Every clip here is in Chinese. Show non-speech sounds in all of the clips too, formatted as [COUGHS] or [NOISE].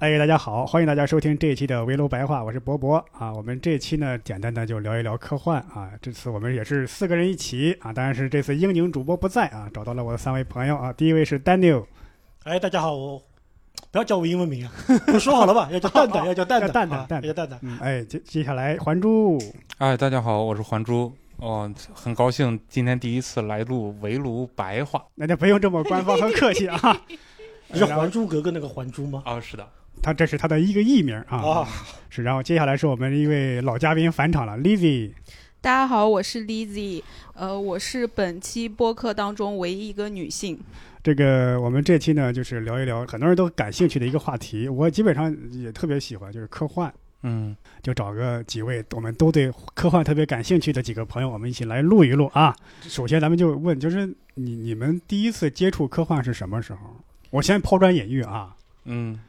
哎，大家好，欢迎大家收听这一期的围炉白话，我是博博啊。我们这期呢，简单的就聊一聊科幻啊。这次我们也是四个人一起啊，当然是这次英宁主播不在啊，找到了我的三位朋友啊。第一位是 Daniel，哎，大家好，我不要叫我英文名啊，我说好了吧，要叫蛋蛋，[LAUGHS] 要叫蛋蛋蛋，啊蛋蛋要蛋蛋。嗯，哎，接接下来还珠，哎，大家好，我是还珠。哦，很高兴今天第一次来录围炉白话。那就不用这么官方和客气啊。[LAUGHS] 你是《还珠格格》那个还珠吗？哦，是的，他这是他的一个艺名啊。啊，是，然后接下来是我们一位老嘉宾返场了，Lizzy。大家好，我是 Lizzy，呃，我是本期播客当中唯一一个女性。这个我们这期呢，就是聊一聊很多人都感兴趣的一个话题，我基本上也特别喜欢，就是科幻。嗯，就找个几位我们都对科幻特别感兴趣的几个朋友，我们一起来录一录啊。首先，咱们就问，就是你你们第一次接触科幻是什么时候？我先抛砖引玉啊。嗯，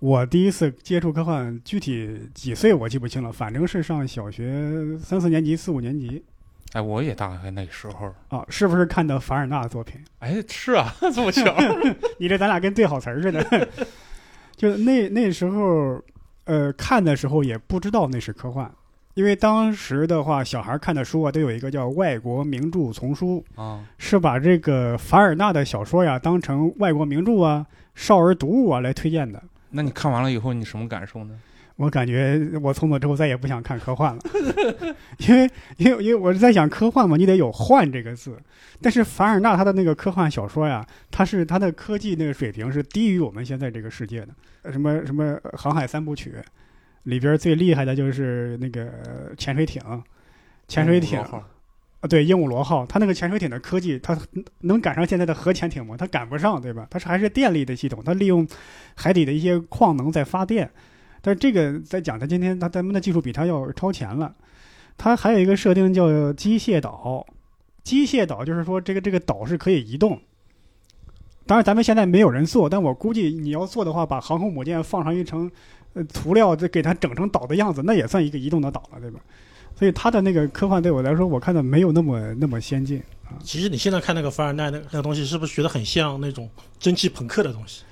我第一次接触科幻，具体几岁我记不清了，反正是上小学三四年级、四五年级哎，我也大概那时候。啊。是不是看的凡尔纳的作品？哎，是啊，这么巧。[LAUGHS] 你这咱俩跟对好词儿似的。[LAUGHS] 就那那时候，呃，看的时候也不知道那是科幻，因为当时的话，小孩看的书啊，都有一个叫外国名著丛书，啊，是把这个凡尔纳的小说呀当成外国名著啊、少儿读物啊来推荐的。那你看完了以后，你什么感受呢？我感觉我从此之后再也不想看科幻了，[LAUGHS] 因为因为因为我是在想科幻嘛，你得有“幻”这个字。但是凡尔纳他的那个科幻小说呀，他是他的科技那个水平是低于我们现在这个世界的。呃什么什么《航海三部曲》里边最厉害的就是那个呃潜水艇，潜水艇啊，对，鹦鹉螺号，它那个潜水艇的科技，它能赶上现在的核潜艇吗？它赶不上，对吧？它是还是电力的系统，它利用海底的一些矿能在发电。但是这个在讲，它今天它咱们的技术比它要超前了。它还有一个设定叫机械岛，机械岛就是说这个这个岛是可以移动。当然，咱们现在没有人做，但我估计你要做的话，把航空母舰放上一层呃涂料，再给它整成岛的样子，那也算一个移动的岛了，对吧？所以他的那个科幻对我来说，我看的没有那么那么先进啊。其实你现在看那个凡尔纳那那个东西，是不是觉得很像那种蒸汽朋克的东西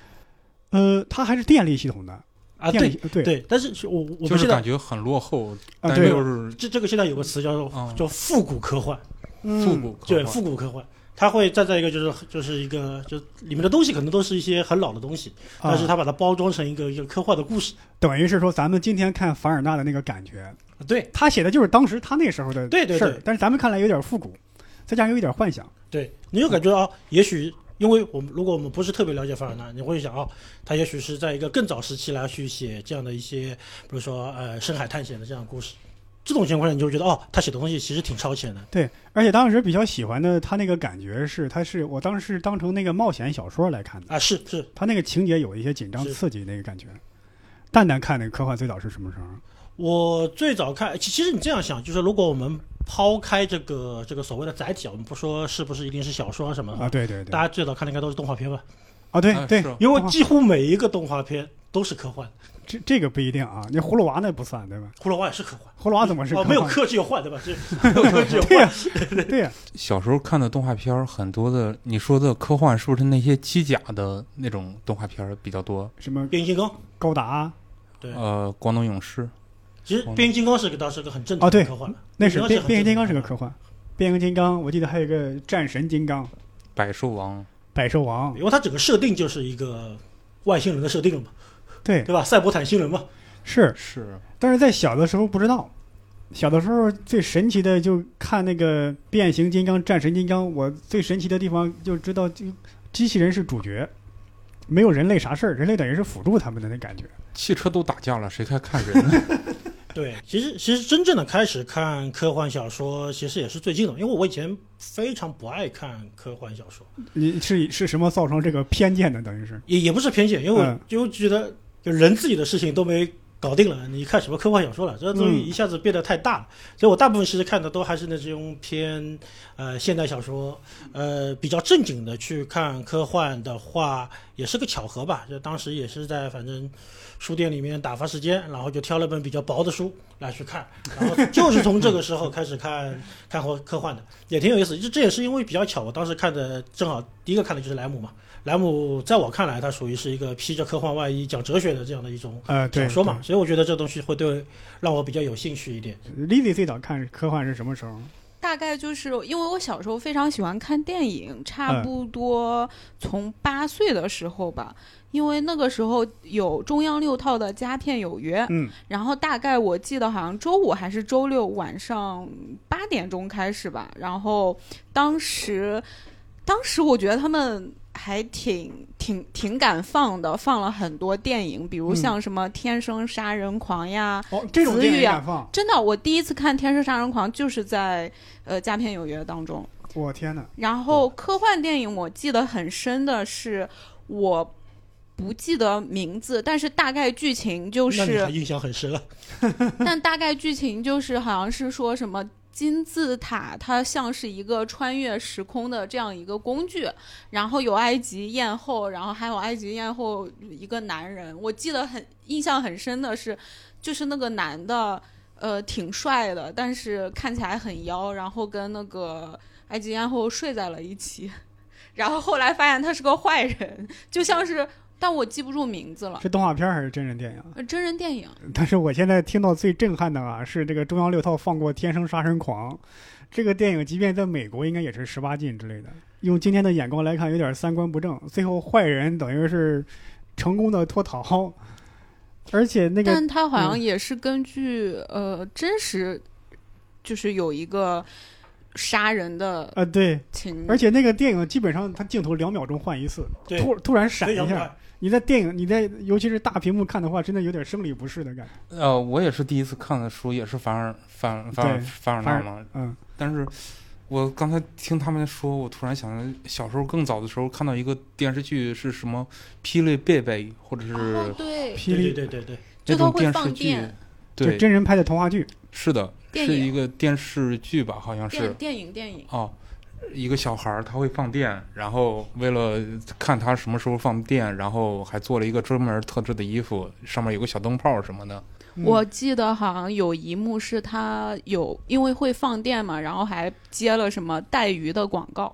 呃，它还是电力系统的啊？电对力对对，但是我我就是们现在感觉很落后，啊，对，就是这这个现在有个词叫做嗯叫复古科幻，嗯复古科对，复古科幻。它会站在一个就是就是一个就里面的东西可能都是一些很老的东西，但是啊它把它包装成一个一个科幻的故事。等于是说，咱们今天看凡尔纳的那个感觉，对他写的就是当时他那时候的对对事儿对但是咱们看来有点复古，再加上有一点幻想。对，你就感觉啊，也许因为我们如果我们不是特别了解凡尔纳，你会想啊，他也许是在一个更早时期来去写这样的一些，比如说呃深海探险的这样的故事。这种情况下，你就会觉得哦，他写的东西其实挺超前的。对，而且当时比较喜欢的他那个感觉是，他是我当时是当成那个冒险小说来看的，啊，是是，他那个情节有一些紧张刺激那个感觉。蛋蛋看那个科幻最早是什么时候？我最早看，其其实你这样想，就是如果我们抛开这个这个所谓的载体啊，我们不说是不是一定是小说啊什么的，啊，对对对，大家最早看的应该都是动画片吧？啊对对因为几乎每一个动画片都是科幻，这这个不一定啊，那葫芦娃那不算对吧？葫芦娃也是科幻。葫芦娃怎么是科哦，没有科只有幻，对吧？这 [LAUGHS] 没有科只有对呀幻。对呀，小时候看的动画片很多的，你说的科幻是不是那些机甲的那种动画片比较多？什么变形金刚，高达，对呃，光能勇士，其实变形金刚是个倒是个很正哦对常的科幻了。那是变变形金刚是个科幻，变形金刚我记得还有一个战神金刚、百兽王，百兽王，因为它整个设定就是一个外星人的设定了嘛，对，对吧？赛博坦星人嘛，是是但是在小的时候不知道，小的时候最神奇的就看那个变形金刚、战神金刚，我最神奇的地方就知道，就机器人是主角，没有人类啥事儿，人类等于是辅助他们的那感觉。汽车都打架了，谁还看人呢？[LAUGHS] 对，其实其实真正的开始看科幻小说，其实也是最近的，因为我以前非常不爱看科幻小说，你是是什么造成这个偏见的？等于是也也不是偏见，因为我嗯就觉得就人自己的事情都没搞定了，你看什么科幻小说了？这东西嗯一下子变得太大了，所以我大部分其实看的都还是那种偏呃现代小说，呃比较正经的去看科幻的话，也是个巧合吧。就当时也是在反正书店里面打发时间，然后就挑了本比较薄的书来去看，然后就是从这个时候开始看看科科幻的，也挺有意思。这这也是因为比较巧，我当时看的正好第一个看的就是莱姆嘛。莱姆在我看来，它属于是一个披着科幻外衣讲哲学的这样的一种呃，小说嘛，所以我觉得这东西会对让我比较有兴趣一点。对。Lizzy 最早看科幻是什么时候？大概就是因为我小时候非常喜欢看电影，差嗯不多从八岁的时候吧，因为那个时候有中央六套的《佳片有约》，嗯，然后大概我记得好像周五还是周六晚上八点钟开始吧，然后当时，当时我觉得他们还挺挺挺敢放的，放了很多电影，比如嗯像什么《天生杀人狂》呀，哦，这种电影子语啊？真的，我第一次看《天生杀人狂》就是在呃《佳片有约》当中。我天哪！然后科幻电影我记得很深的是，我不记得名字，但是大概剧情就是印象很深了？[LAUGHS] [LAUGHS] 但大概剧情就是好像是说什么。金字塔它像是一个穿越时空的这样一个工具，然后有埃及艳后，然后还有埃及艳后一个男人，我记得很印象很深的是，就是那个男的，呃，挺帅的，但是看起来很妖，然后跟那个埃及艳后睡在了一起，然后后来发现他是个坏人，就像是，但我记不住名字了，是动画片还是真人电影？呃真人电影。[LAUGHS] 但是我现在听到最震撼的啊，是这个中央六套放过《天生杀人狂》这个电影，即便在美国应该也是十八禁之类的。用今天的眼光来看，有点三观不正。最后坏人等于是成功的脱逃，而且那个但他好像嗯也是根据、呃真实，就是有一个杀人的呃对，而且那个电影基本上它镜头两秒钟换一次，突突然闪一下。你在电影你在尤其是大屏幕看的话，真的有点生理不适的感觉。呃，我也是第一次看的书，也是凡尔凡凡尔凡尔纳嘛。嗯，但是我刚才听他们说，我突然想到，小时候更早的时候看到一个电视剧是什么《霹雳贝贝》，或者是哦对，霹雳对对对那就它会种电视剧放电。对，真人拍的童话剧。是的，是一个电视剧吧，好像是电电影电影，哦。一个小孩儿他会放电，然后为了看他什么时候放电，然后还做了一个专门特制的衣服，上面有个小灯泡什么的。嗯我记得好像有一幕是他有因为会放电嘛，然后还接了什么带鱼的广告，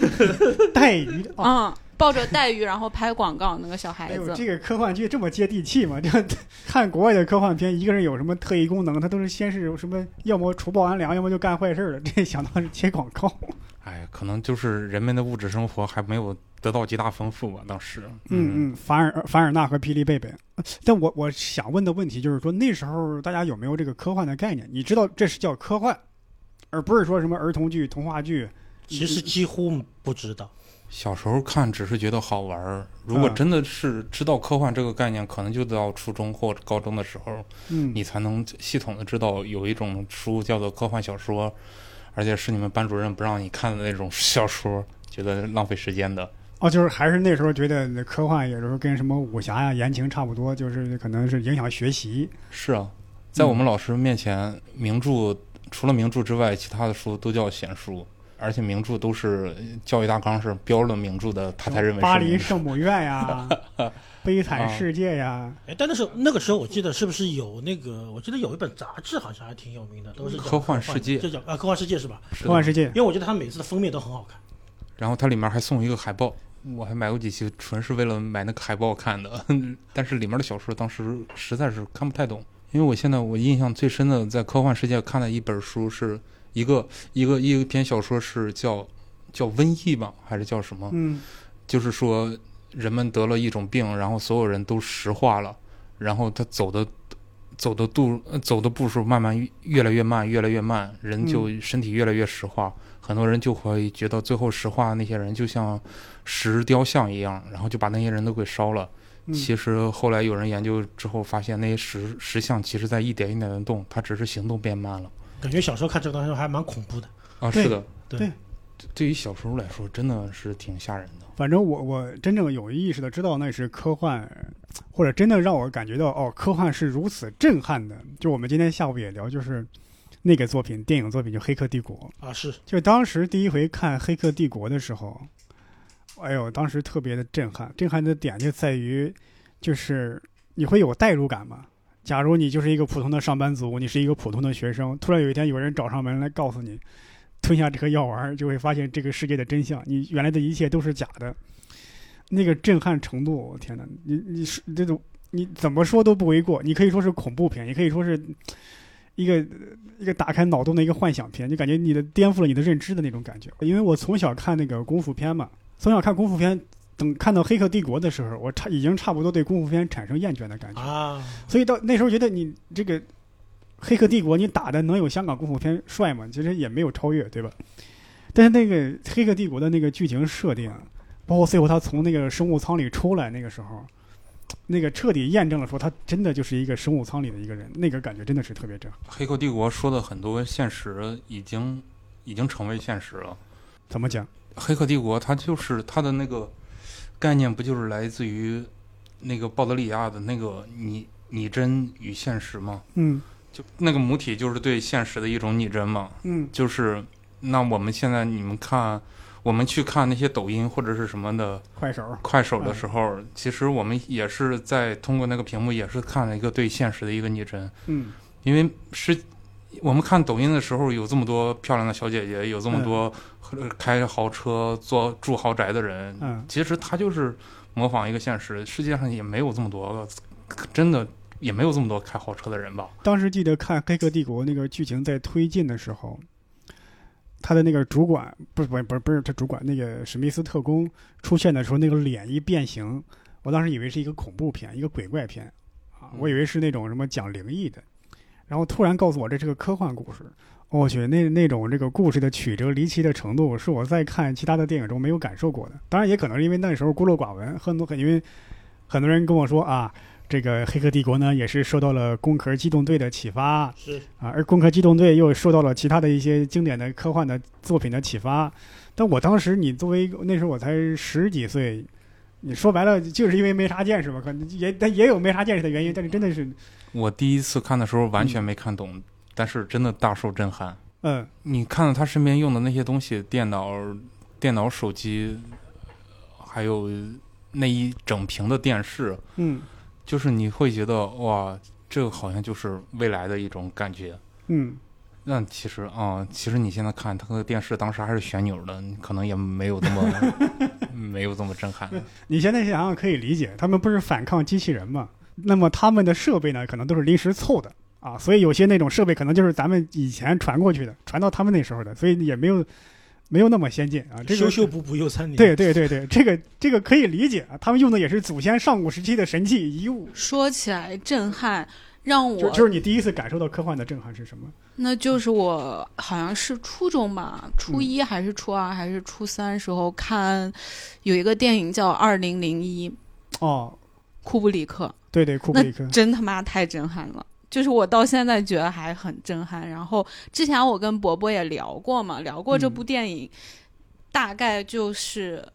[LAUGHS] 带鱼的 [LAUGHS] 啊。嗯，抱着带鱼然后拍广告那个小孩子，这个科幻剧这么接地气吗？这看国外的科幻片，一个人有什么特异功能，他都是先是有什么，要么除暴安良，要么就干坏事了。这想到是接广告。哎，可能就是人们的物质生活还没有得到极大丰富吧，当时。嗯嗯，凡尔凡尔纳和霹雳贝贝。呃但我我想问的问题就是说，那时候大家有没有这个科幻的概念？你知道这是叫科幻，而不是说什么儿童剧、童话剧。其实几乎不知道。小时候看只是觉得好玩儿，如果嗯真的是知道科幻这个概念，可能就到初中或者高中的时候，嗯，你才能系统的知道有一种书叫做科幻小说，而且是你们班主任不让你看的那种 [LAUGHS] 小说，觉得浪费时间的。哦，就是还是那时候觉得科幻有时候跟什么武侠呀、言情差不多，就是可能是影响学习。是啊，在我们老师面前，名著除了名著之外，其他的书都叫闲书，而且名著都是教育大纲是标了名著的，他才认为是巴黎圣母院呀，[LAUGHS] 悲惨世界呀，哎，但那时候那个时候我记得是不是有那个？我记得有一本杂志好像还挺有名的，都是讲科幻世界就叫啊科幻世界是吧？科幻世界因为我觉得它每次的封面都很好看。然后它里面还送一个海报，我还买过几期，纯是为了买那个海报看的。[LAUGHS] 但是里面的小说当时实在是看不太懂，因为我现在我印象最深的在科幻世界看的一本书是一个一个一篇小说是叫叫瘟疫吧，还是叫什么？嗯就是说人们得了一种病，然后所有人都石化了，然后他走的走的度呃走的步数慢慢越越来越慢，越来越慢，人就身体越来越石化。很多人就会觉得最后石化的那些人就像石雕像一样，然后就把那些人都给烧了。嗯，其实后来有人研究之后发现，那些石石像其实在一点一点的动，它只是行动变慢了。感觉小时候看这个东西还蛮恐怖的。啊，是的，对对对于小时候来说，真的是挺吓人的。反正我我真正有意识的知道那是科幻，或者真的让我感觉到哦，科幻是如此震撼的。就我们今天下午也聊，就是那个作品，电影作品就《黑客帝国》。啊，是就当时第一回看《黑客帝国》的时候，哎呦，当时特别的震撼。震撼的点就在于，就是你会有代入感嘛。假如你就是一个普通的上班族，你是一个普通的学生，突然有一天有人找上门来告诉你，吞下这颗药丸，就会发现这个世界的真相，你原来的一切都是假的。那个震撼程度，我天哪！你你是这种你怎么说都不为过。你可以说是恐怖片，也可以说是一个一个打开脑洞的一个幻想片，就感觉你的颠覆了你的认知的那种感觉。因为我从小看那个功夫片嘛，从小看功夫片，等看到《黑客帝国》的时候，我差已经差不多对功夫片产生厌倦的感觉。啊，所以到那时候觉得你这个《黑客帝国》，你打的能有香港功夫片帅吗？其实也没有超越，对吧？但是那个《黑客帝国》的那个剧情设定，包括最后他从那个生物舱里出来那个时候，那个彻底验证了说他真的就是一个生物舱里的一个人，那个感觉真的是特别震撼。《黑客帝国》说的很多现实已经已经成为现实了。怎么讲？《黑客帝国》它就是它的那个概念，不就是来自于那个鲍德里亚的那个拟拟真与现实吗？嗯就那个母体就是对现实的一种拟真嘛。嗯就是那我们现在你们看，我们去看那些抖音或者是什么的快手。快手的时候，其实我们也是在通过那个屏幕，也是看了一个对现实的一个拟真。嗯因为是我们看抖音的时候，有这么多漂亮的小姐姐，有这么多呃开豪车、做住豪宅的人，嗯其实他就是模仿一个现实。世界上也没有这么多，真的也没有这么多开豪车的人吧？当时记得看《黑客帝国》那个剧情在推进的时候，他的那个主管不是不是不是不是他主管那个史密斯特工出现的时候，那个脸一变形，我当时以为是一个恐怖片，一个鬼怪片啊，我以为是那种什么讲灵异的，然后突然告诉我这是个科幻故事。我去，那那种这个故事的曲折离奇的程度，是我在看其他的电影中没有感受过的。当然，也可能是因为那时候孤陋寡闻，很多很因为很多人跟我说啊，这个《黑客帝国》呢也是受到了《攻壳机动队》的启发是啊，而《攻壳机动队》又受到了其他的一些经典的科幻的作品的启发。但我当时，你作为那时候我才十几岁，你说白了就是因为没啥见识吧，可能也但也有没啥见识的原因，但是真的是，我第一次看的时候完全没看懂，但是真的大受震撼。嗯你看到他身边用的那些东西，电脑、电脑、手机，还有那一整屏的电视，嗯就是你会觉得哇，这个好像就是未来的一种感觉。嗯，那其实啊、其实你现在看它那个电视，当时还是旋钮的，你可能也没有这么 [LAUGHS] 没有这么震撼。你现在想想可以理解，他们不是反抗机器人嘛？那么他们的设备呢，可能都是临时凑的啊，所以有些那种设备可能就是咱们以前传过去的，传到他们那时候的，所以也没有没有那么先进啊。这个修修补补又三年。对对对对，这个这个可以理解啊，他们用的也是祖先上古时期的神器遗物。说起来震撼，让我就就是你第一次感受到科幻的震撼是什么？那就是我好像是初中吧，初嗯一还是初二还是初三时候看，有一个电影叫《二零零一》，哦，库布里克，对对，库布里克，真他妈太震撼了。就是我到现在觉得还很震撼。然后之前我跟伯伯也聊过嘛，聊过这部嗯电影，大概就是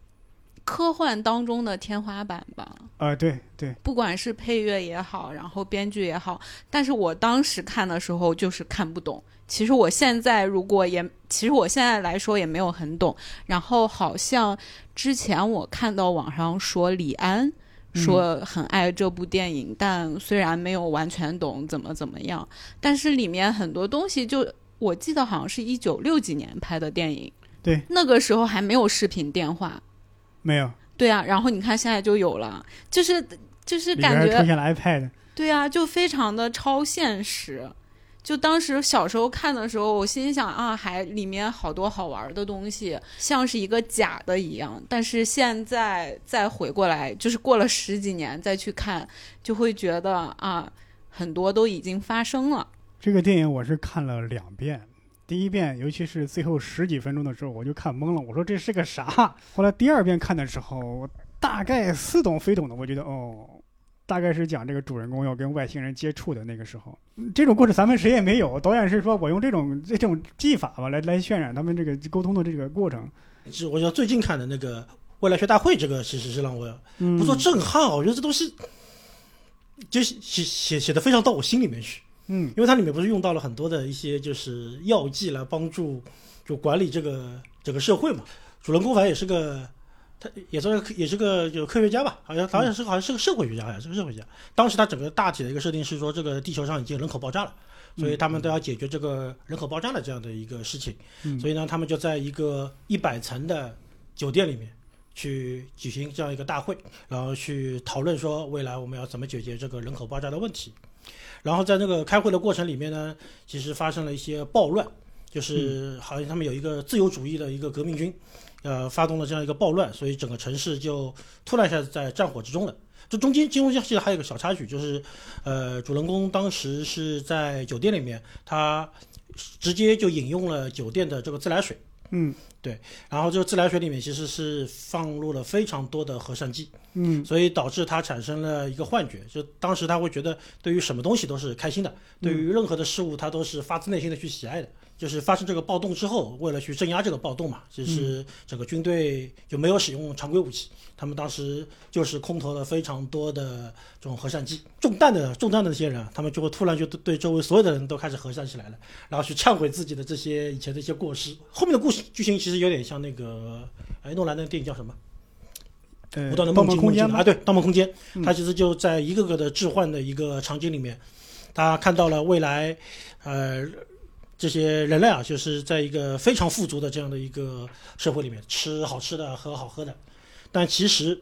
科幻当中的天花板吧。啊，对对，不管是配乐也好，然后编剧也好，但是我当时看的时候就是看不懂。其实我现在如果也，其实我现在来说也没有很懂。然后好像之前我看到网上说李安嗯说很爱这部电影，但虽然没有完全懂怎么怎么样，但是里面很多东西就我记得好像是一九六几年拍的电影，对，那个时候还没有视频电话，没有，对啊，然后你看现在就有了，就是就是感觉出现了 iPad，对啊，就非常的超现实。就当时小时候看的时候，我心想啊，还里面好多好玩的东西，像是一个假的一样。但是现在再回过来，就是过了十几年再去看，就会觉得啊，很多都已经发生了。这个电影我是看了两遍，第一遍尤其是最后十几分钟的时候，我就看懵了，我说这是个啥？后来第二遍看的时候，我大概似懂非懂的，我觉得哦，大概是讲这个主人公要跟外星人接触的那个时候。嗯这种故事咱们谁也没有，导演是说我用这种这种技法吧，来来渲染他们这个沟通的这个过程。是我觉得最近看的那个《未来学大会》，这个其实是让我嗯，不说震撼，我觉得这东西就写写写写的非常到我心里面去。嗯因为它里面不是用到了很多的一些就是药剂来帮助就管理这个整个社会嘛。主人公反正也是个，他也是个也是个有科学家吧，好像好像是好像是个社会学家，好像是个社会学家。当时他整个大体的一个设定是说，这个地球上已经人口爆炸了。所以他们都要解决这个人口爆炸的这样的一个事情，嗯所以呢，他们就在一个一百层的酒店里面去举行这样一个大会，然后去讨论说未来我们要怎么解决这个人口爆炸的问题。然后在那个开会的过程里面呢，其实发生了一些暴乱，就是好像他们有一个自由主义的一个革命军，呃，发动了这样一个暴乱，所以整个城市就突然一下子在战火之中了。这中间金庸记得还有一个小插曲，就是，呃，主人公当时是在酒店里面，他直接就饮用了酒店的这个自来水，嗯对然后这个自来水里面其实是放入了非常多的核酸剂，嗯所以导致他产生了一个幻觉，就当时他会觉得对于什么东西都是开心的，对于任何的事物他都是发自内心的去喜爱的。就是发生这个暴动之后，为了去镇压这个暴动嘛，就是整个军队就没有使用常规武器，他们当时就是空投了非常多的这种核弹机。中弹的中弹的那些人啊，他们就会突然就对对周围所有的人都开始核弹起来了，然后去忏悔自己的这些以前的一些过失。后面的故事剧情其实有点像那个哎诺兰的电影叫什么？呃，不断的盗梦空间啊？对，《盗梦空间》嗯它其实就在一个个的置换的一个场景里面，他看到了未来，呃，这些人类啊，就是在一个非常富足的这样的一个社会里面，吃好吃的，喝好喝的，但其实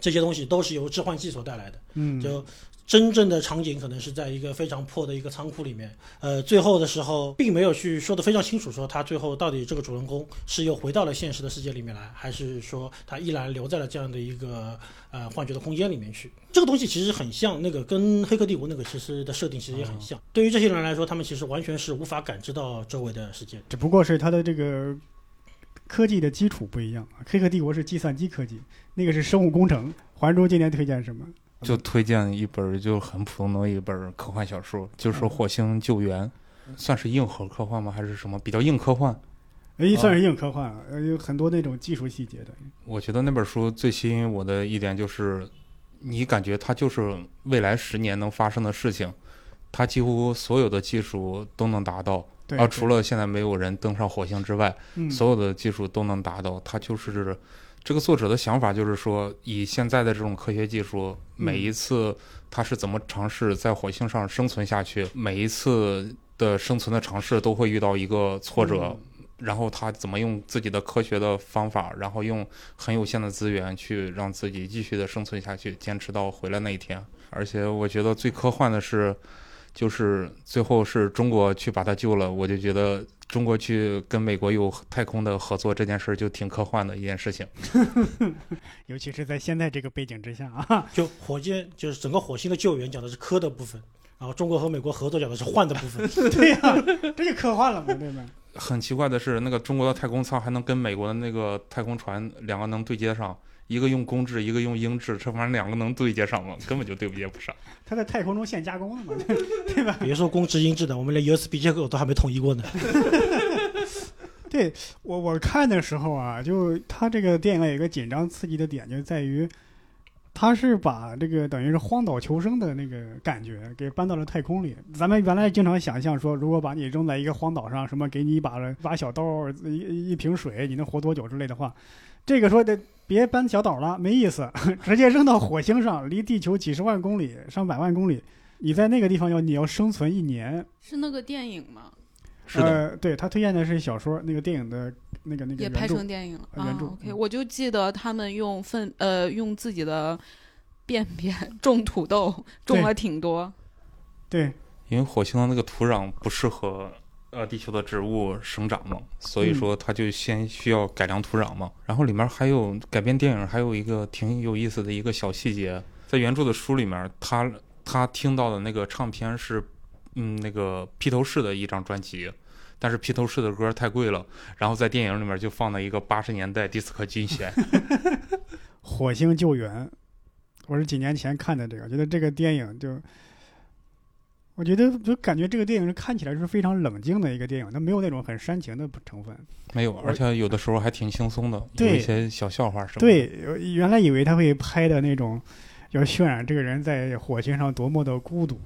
这些东西都是由致幻剂所带来的。嗯，就真正的场景可能是在一个非常破的一个仓库里面，呃，最后的时候并没有去说的非常清楚，说他最后到底这个主人公是又回到了现实的世界里面来，还是说他依然留在了这样的一个呃幻觉的空间里面去。这个东西其实很像那个跟《黑客帝国》那个其实的设定其实也很像。对于这些人来说，他们其实完全是无法感知到周围的世界。只不过是他的这个科技的基础不一样。黑客帝国是计算机科技，那个是生物工程。环珠今年推荐什么？就推荐一本就很普通的一本科幻小说，就是火星救援，算是硬核科幻吗？还是什么比较硬科幻？哎，算是硬科幻，呃，有很多那种技术细节的。我觉得那本书最吸引我的一点就是，你感觉它就是未来十年能发生的事情，它几乎所有的技术都能达到。对，啊，除了现在没有人登上火星之外，嗯，所有的技术都能达到。它就是这个作者的想法，就是说以现在的这种科学技术，每一次他是怎么尝试在火星上生存下去，每一次的生存的尝试都会遇到一个挫折。然后他怎么用自己的科学的方法，然后用很有限的资源去让自己继续的生存下去，坚持到回来那一天。而且我觉得最科幻的是，就是最后是中国去把他救了，我就觉得中国去跟美国有太空的合作这件事儿就挺科幻的一件事情。[LAUGHS] 尤其是在现在这个背景之下啊，就火箭就是整个火星的救援讲的是科的部分，然后中国和美国合作讲的是幻的部分。[LAUGHS] 对呀、这就科幻了嘛，对吧？[LAUGHS] 很奇怪的是，那个中国的太空舱还能跟美国的那个太空船两个能对接上，一个用公制，一个用英制，这玩意儿两个能对接上吗？根本就对接不上。它在太空中现加工的嘛，[LAUGHS] 对吧？别说公制英制的，我们连 USB 接口都还没统一过呢。[LAUGHS] 对我我看的时候啊，就它这个电影有一个紧张刺激的点，就在于，它是把这个等于是荒岛求生的那个感觉给搬到了太空里。咱们原来经常想象说，如果把你扔在一个荒岛上，什么给你一把一把小刀、一一瓶水，你能活多久之类的话，这个说的别搬小岛了，没意思，[LAUGHS] 直接扔到火星上，离地球几十万公里、上百万公里，你在那个地方要你要生存一年。是那个电影吗？是的，呃，对他推荐的是小说，那个电影的那个那个也拍成电影了啊呃原著。OK，嗯我就记得他们用粪呃用自己的便便 [LAUGHS] 种土豆，种了挺多。对，因为火星的那个土壤不适合呃地球的植物生长嘛，所以说它就先需要改良土壤嘛。然后里面还有改编电影，还有一个挺有意思的一个小细节，在原著的书里面，他他听到的那个唱片是嗯那个披头士的一张专辑。但是披头士的歌太贵了，然后在电影里面就放了一个八十年代迪斯科金弦 [LAUGHS] [LAUGHS] 火星救援，我是几年前看的这个，觉得这个电影就，我觉得就感觉这个电影是看起来是非常冷静的一个电影，它没有那种很煽情的成分。没有，而且有的时候还挺轻松的，有对一些小笑话什么的。对，呃原来以为他会拍的那种，要渲染这个人在火星上多么的孤独，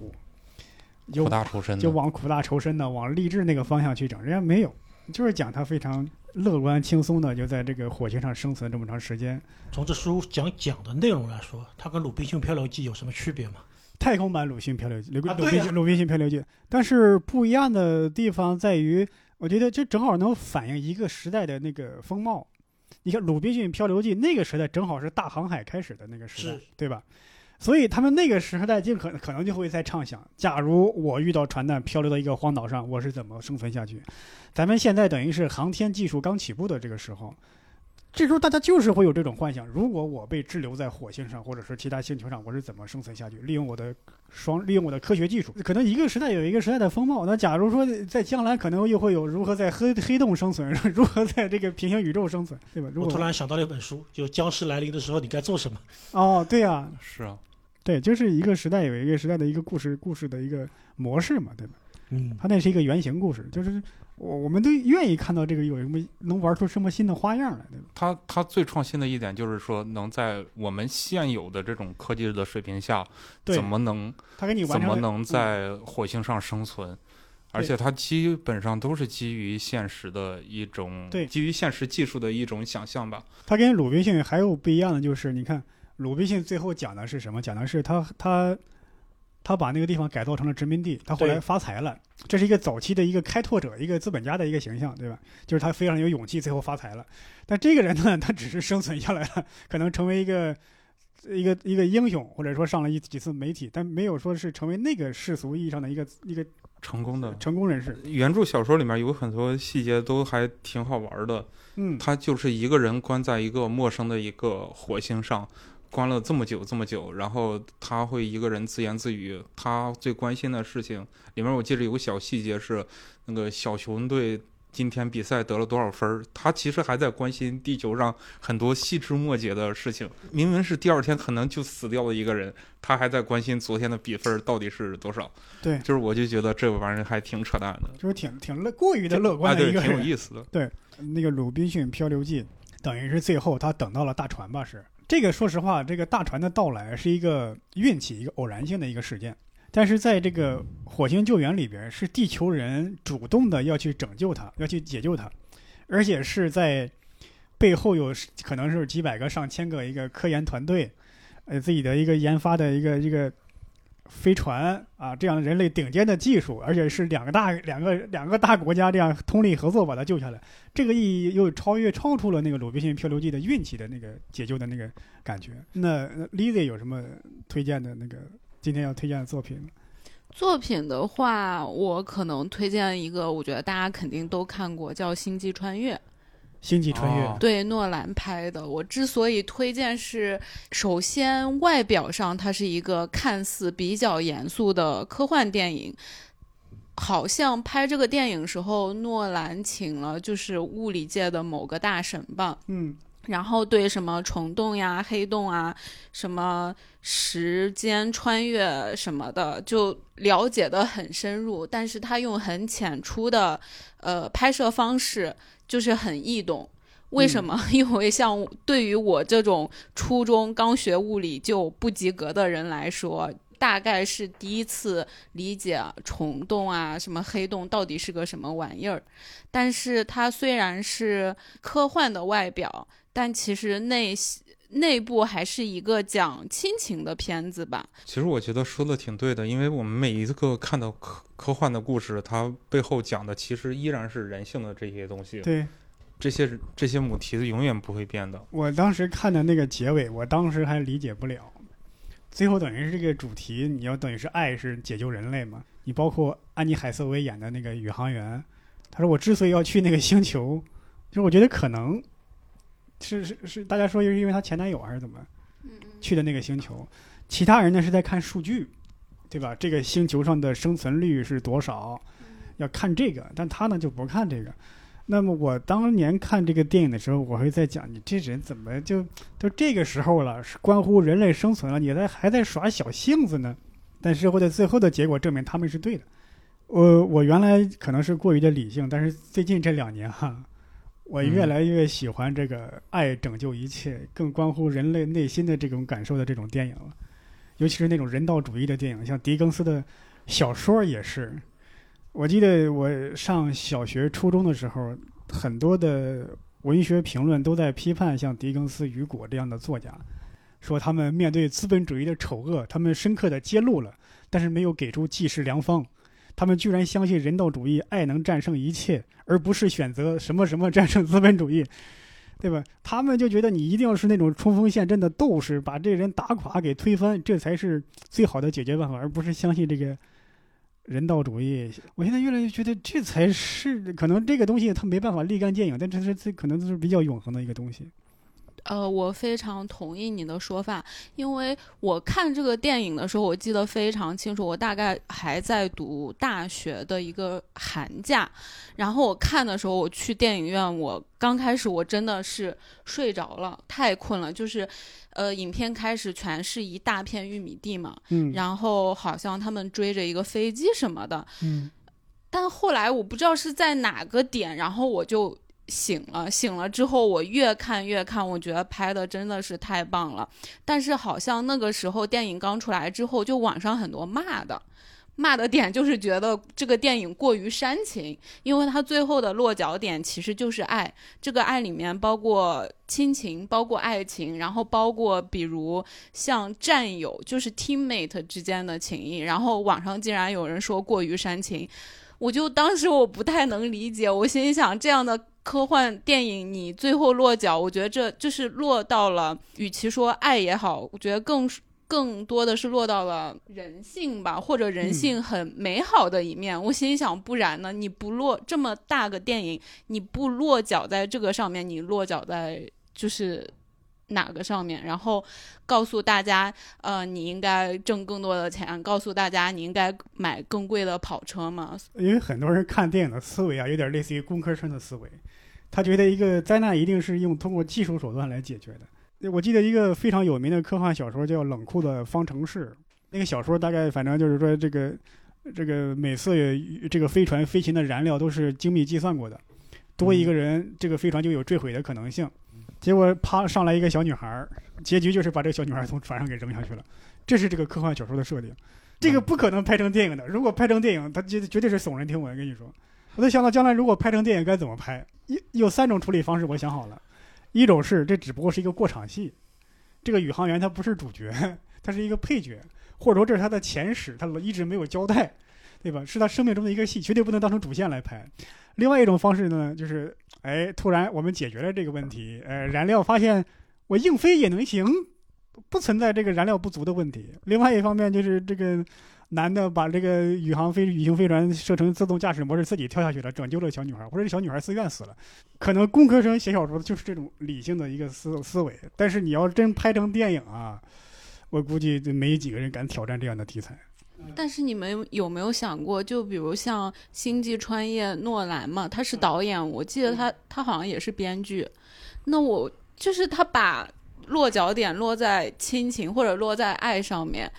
就苦大仇深就。往苦大仇深的、往励志那个方向去整，人家没有，就是讲他非常乐观轻松的就在这个火星上生存这么长时间。从这书讲讲的内容来说，它跟《鲁滨逊漂流记》有什么区别吗？太空版《鲁迅漂流记》，鲁鲁滨逊鲁滨逊漂流记，但是不一样的地方在于，我觉得这正好能反映一个时代的那个风貌。你看《鲁滨逊漂流记》那个时代正好是大航海开始的那个时代，对吧？所以他们那个时代尽可可能就会在畅想：假如我遇到船难漂流到一个荒岛上，我是怎么生存下去？咱们现在等于是航天技术刚起步的这个时候，这时候大家就是会有这种幻想：如果我被滞留在火星上，或者是其他星球上，我是怎么生存下去？利用我的双利用我的科学技术，可能一个时代有一个时代的风貌。那假如说在将来可能又会有如何在黑黑洞生存，[LAUGHS] 如何在这个平行宇宙生存，对吧？如果我突然想到了一本书，就《僵尸来临的时候你该做什么》。[LAUGHS] 哦，对呀、是啊，对，就是一个时代有一个时代的一个故事故事的一个模式嘛，对吧？嗯，它那是一个原型故事，就是我我们都愿意看到这个有什么能玩出什么新的花样来，对吧？它它最创新的一点就是说，能在我们现有的这种科技的水平下，对怎么能怎么能嗯在火星上生存？而且它基本上都是基于现实的一种，对基于现实技术的一种想象吧。它跟鲁滨逊还有不一样的就是，你看鲁滨逊最后讲的是什么？讲的是他他他把那个地方改造成了殖民地，他后来发财了。这是一个早期的一个开拓者，一个资本家的一个形象，对吧？就是他非常有勇气，最后发财了。但这个人呢，[LAUGHS] 他只是生存下来了，可能成为一个一个一个英雄，或者说上了一几次媒体，但没有说是成为那个世俗意义上的一个一个成功的成功人士。原著小说里面有很多细节都还挺好玩的。嗯，他就是一个人关在一个陌生的一个火星上，关了这么久这么久，然后他会一个人自言自语。他最关心的事情里面，我记得有个小细节是，那个小熊队今天比赛得了多少分儿，他其实还在关心地球上很多细枝末节的事情。明明是第二天可能就死掉的一个人，他还在关心昨天的比分到底是多少。对就是我就觉得这玩意儿还挺扯淡的，就是挺挺乐过于的乐啊，观的一个人。有意思的。对那个《鲁滨逊漂流记》，等于是最后他等到了大船吧？是这个，说实话，这个大船的到来是一个运气、一个偶然性的一个事件。但是在这个火星救援里边，是地球人主动的要去拯救它，要去解救它，而且是在背后有可能是几百个、上千个一个科研团队，呃，自己的一个研发的一个一个飞船啊，这样人类顶尖的技术，而且是两个大两个两个大国家这样通力合作把它救下来。这个意义又超越超出了那个《鲁滨逊漂流记》的运气的那个解救的那个感觉。那 Lizzy 有什么推荐的那个今天要推荐的作品？作品的话，我可能推荐一个，我觉得大家肯定都看过，叫《星际穿越》。星际穿越，哦对，诺兰拍的。我之所以推荐是，首先外表上它是一个看似比较严肃的科幻电影，好像拍这个电影时候，诺兰请了就是物理界的某个大神吧，嗯然后对什么虫洞呀、黑洞啊、什么时间穿越什么的，就了解的很深入。但是他用很浅出的呃拍摄方式，就是很易懂。为什么？[LAUGHS] 因为像对于我这种初中刚学物理就不及格的人来说，大概是第一次理解虫洞啊、什么黑洞到底是个什么玩意儿。但是它虽然是科幻的外表，但其实内内部还是一个讲亲情的片子吧。其实我觉得说的挺对的，因为我们每一个看到科科幻的故事，它背后讲的其实依然是人性的这些东西，对这些这些母题永远不会变的。我当时看的那个结尾，我当时还理解不了。最后等于是这个主题，你要等于是爱是解救人类嘛？你包括安妮海瑟薇演的那个宇航员，他说我之所以要去那个星球，就是我觉得可能是是是大家说是因为她前男友还是怎么去的那个星球，其他人呢是在看数据，对吧？这个星球上的生存率是多少？要看这个，但他呢就不看这个。那么我当年看这个电影的时候，我会在讲，你这人怎么就都这个时候了，是关乎人类生存了，你在还在耍小性子呢？但是会在最后的结果证明他们是对的。我我原来可能是过于的理性，但是最近这两年哈，我越来越喜欢这个爱拯救一切，更关乎人类内心的这种感受的这种电影了。尤其是那种人道主义的电影，像狄更斯的小说也是。我记得我上小学、初中的时候，很多的文学评论都在批判像狄更斯、雨果这样的作家，说他们面对资本主义的丑恶，他们深刻的揭露了，但是没有给出济世良方。他们居然相信人道主义，爱能战胜一切，而不是选择什么什么战胜资本主义，[LAUGHS] 对吧？他们就觉得你一定要是那种冲锋陷阵的斗士，把这人打垮、给推翻，这才是最好的解决办法，而不是相信这个。人道主义，我现在越来越觉得这才是可能这个东西它没办法立竿见影，但这是这可能都是比较永恒的一个东西。呃，我非常同意你的说法，因为我看这个电影的时候，我记得非常清楚。我大概还在读大学的一个寒假，然后我看的时候，我去电影院，我刚开始我真的是睡着了，太困了。就是，呃，影片开始全是一大片玉米地嘛，嗯，然后好像他们追着一个飞机什么的，嗯，但后来我不知道是在哪个点，然后我就。醒了，醒了之后，我越看越看，我觉得拍的真的是太棒了。但是好像那个时候电影刚出来之后，就网上很多骂的，骂的点就是觉得这个电影过于煽情，因为它最后的落脚点其实就是爱。这个爱里面包括亲情，包括爱情，然后包括比如像战友，就是 teammate 之间的情谊。然后网上竟然有人说过于煽情，我就当时我不太能理解，我心想这样的。科幻电影，你最后落脚，我觉得这就是落到了，与其说爱也好，我觉得更更多的是落到了人性吧，或者人性很美好的一面。我心想，不然呢？你不落这么大个电影，你不落脚在这个上面，你落脚在就是。哪个上面，然后告诉大家，呃，你应该挣更多的钱，告诉大家你应该买更贵的跑车嘛？因为很多人看电影的思维啊，有点类似于工科生的思维，他觉得一个灾难一定是用通过技术手段来解决的。我记得一个非常有名的科幻小说叫《冷酷的方程式》，那个小说大概反正就是说，这个这个每次这个飞船飞行的燃料都是精密计算过的，多一个人，这个飞船就有坠毁的可能性。结果啪上来一个小女孩，结局就是把这个小女孩从船上给扔下去了。这是这个科幻小说的设定，这个不可能拍成电影的。如果拍成电影，它绝绝对是耸人听闻。跟你说，我在想到将来如果拍成电影该怎么拍。一有三种处理方式，我想好了。一种是这只不过是一个过场戏，这个宇航员他不是主角，他是一个配角，或者说这是他的前史，他一直没有交代，对吧？是他生命中的一个戏，绝对不能当成主线来拍。另外一种方式呢，就是，哎，突然我们解决了这个问题，呃，燃料发现我硬飞也能行，不存在这个燃料不足的问题。另外一方面就是这个男的把这个宇航飞宇行飞船设成自动驾驶模式，自己跳下去了，拯救了小女孩，或者小女孩自愿死了。可能工科生写小说就是这种理性的一个思思维，但是你要真拍成电影啊，[LAUGHS] 我估计没几个人敢挑战这样的题材。但是你们有没有想过，就比如像《星际穿越》诺兰嘛，他是导演，我记得他他好像也是编剧。那我就是他把落脚点落在亲情或者落在爱上面。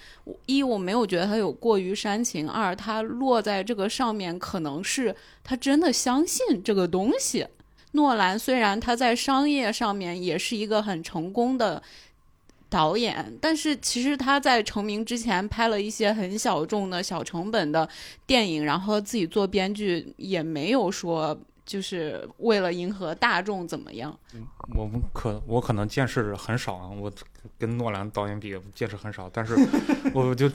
一我没有觉得他有过于煽情，二他落在这个上面，可能是他真的相信这个东西。诺兰虽然他在商业上面也是一个很成功的。导演，但是其实他在成名之前拍了一些很小众的小成本的电影，然后自己做编剧，也没有说就是为了迎合大众怎么样。我们可我可能见识很少啊，我跟诺兰导演比见识很少，但是 [LAUGHS] 我就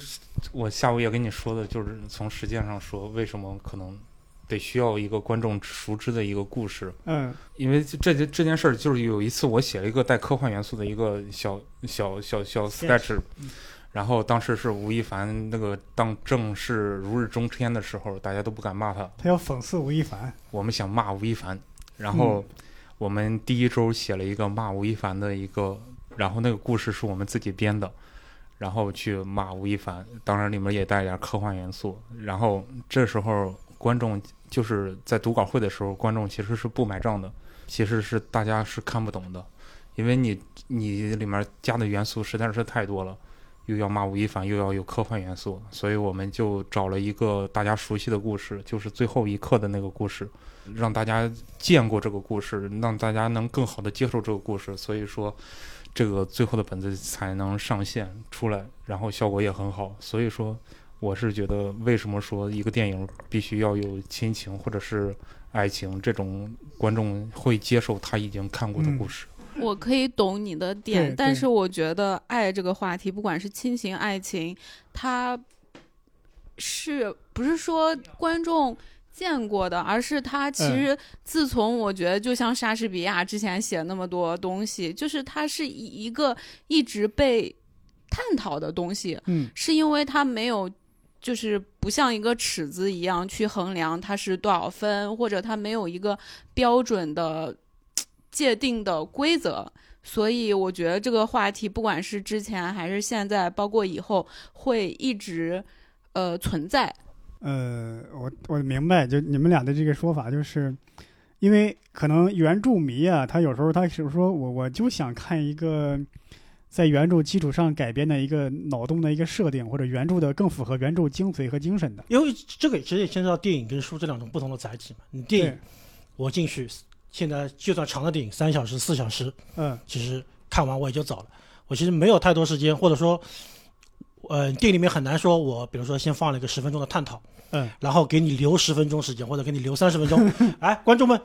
我下午也跟你说的，就是从实践上说，为什么可能。得需要一个观众熟知的一个故事，嗯，因为这件这件事儿就是有一次我写了一个带科幻元素的一个小小小小 sketch，然后当时是吴亦凡那个当正是如日中天的时候，大家都不敢骂他，他要讽刺吴亦凡，我们想骂吴亦凡，然后我们第一周写了一个骂吴亦凡的一个，然后那个故事是我们自己编的，然后去骂吴亦凡，当然里面也带点科幻元素，然后这时候。观众就是在读稿会的时候，观众其实是不买账的，其实是大家是看不懂的，因为你你里面加的元素实在是太多了，又要骂吴亦凡，又要有科幻元素，所以我们就找了一个大家熟悉的故事，就是最后一刻的那个故事，让大家见过这个故事，让大家能更好的接受这个故事，所以说。这个最后的本子才能上线出来，然后效果也很好。所以说，我是觉得，为什么说一个电影必须要有亲情或者是爱情这种观众会接受他已经看过的故事？我可以懂你的点，但是我觉得爱这个话题，不管是亲情、爱情，它是不是说观众见过的，而是它其嗯实自从我觉得，就像莎士比亚之前写那么多东西，就是它是一一个一直被探讨的东西，嗯是因为它没有。就是不像一个尺子一样去衡量它是多少分，或者它没有一个标准的界定的规则，所以我觉得这个话题不管是之前还是现在，包括以后，会一直呃存在。呃，我我明白，就你们俩的这个说法，就是因为可能原著迷啊，他有时候他是说我我就想看一个在原著基础上改编的一个脑洞的一个设定，或者原著的更符合原著精髓和精神的。因为这个其实也牵涉到电影跟书这两种不同的载体嘛。你电影，我进去，现在就算长的电影三小时、四小时，嗯其实看完我也就走了。我其实没有太多时间，或者说，呃，电影里面很难说我，比如说先放了一个十分钟的探讨，嗯，然后给你留十分钟时间，或者给你留三十分钟。[LAUGHS] 哎，观众们，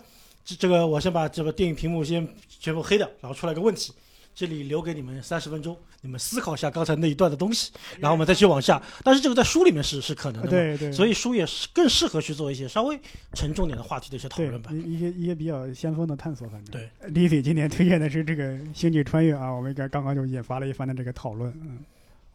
这这个我先把这个电影屏幕先全部黑掉，然后出来个问题，这里留给你们三十分钟，你们思考一下刚才那一段的东西，然后我们再去往下。但是这个在书里面是是可能的嘛，对对，所以书也是更适合去做一些稍微沉重点的话题的一些讨论吧。一一些一些比较先锋的探索，反正对。李斐今天推荐的是这个《星际穿越》啊，我们刚刚刚就引发了一番的这个讨论。嗯，